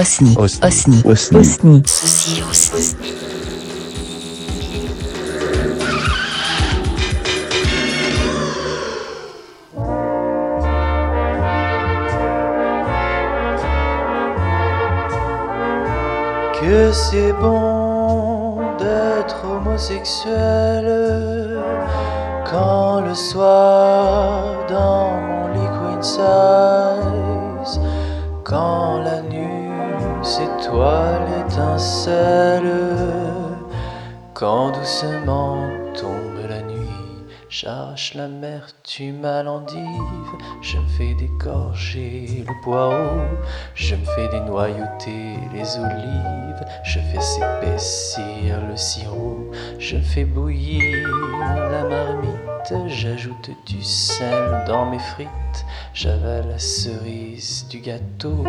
Osni. Osni. Osni. Osni. Osni. Ceci aussi. que c'est bon d'être homosexuel quand le soir dans mon lit queen size, quand la nuit s'étoile étincelle, quand doucement tombe la nuit. J'arrache l'amertume à l'endive, je me fais dégorger le poireau, je me fais dénoyauter les olives, je fais s'épaissir le sirop, je fais bouillir la marmite, j'ajoute du sel dans mes frites, j'avale la cerise du gâteau,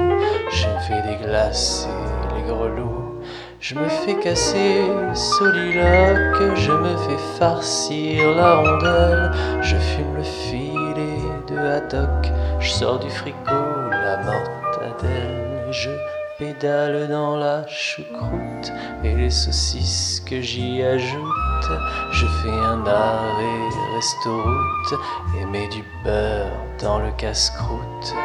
je fais déglacer les grelots. Je me fais casser soliloque, je me fais farcir la rondelle, je fume le filet de haddock, je sors du frigo la mortadelle, je pédale dans la choucroute et les saucisses que j'y ajoute, je fais un arrêt restoroute et mets du beurre dans le casse-croûte.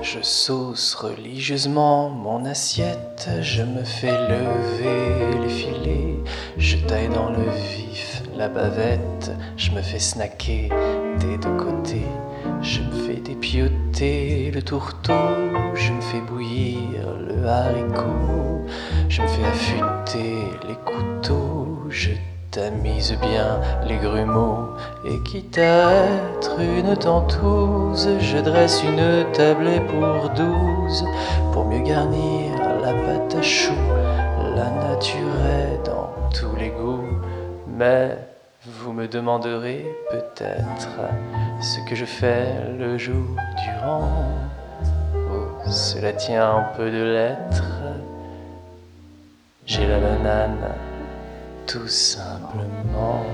Je sauce religieusement mon assiette, je me fais lever les filets, je taille dans le vif la bavette, je me fais snacker des deux côtés, je me fais dépioter le tourteau, je me fais bouillir le haricot, je me fais affûter les couteaux, je tamise bien les grumeaux, et quitte à être une tentouse, je dresse une tablée pour douze, pour mieux garnir la pâte à choux, la nature est dans tous les goûts, mais vous me demanderez peut-être ce que je fais le jour durant. Oh, cela tient un peu de l'être. J'ai la banane, tout simplement.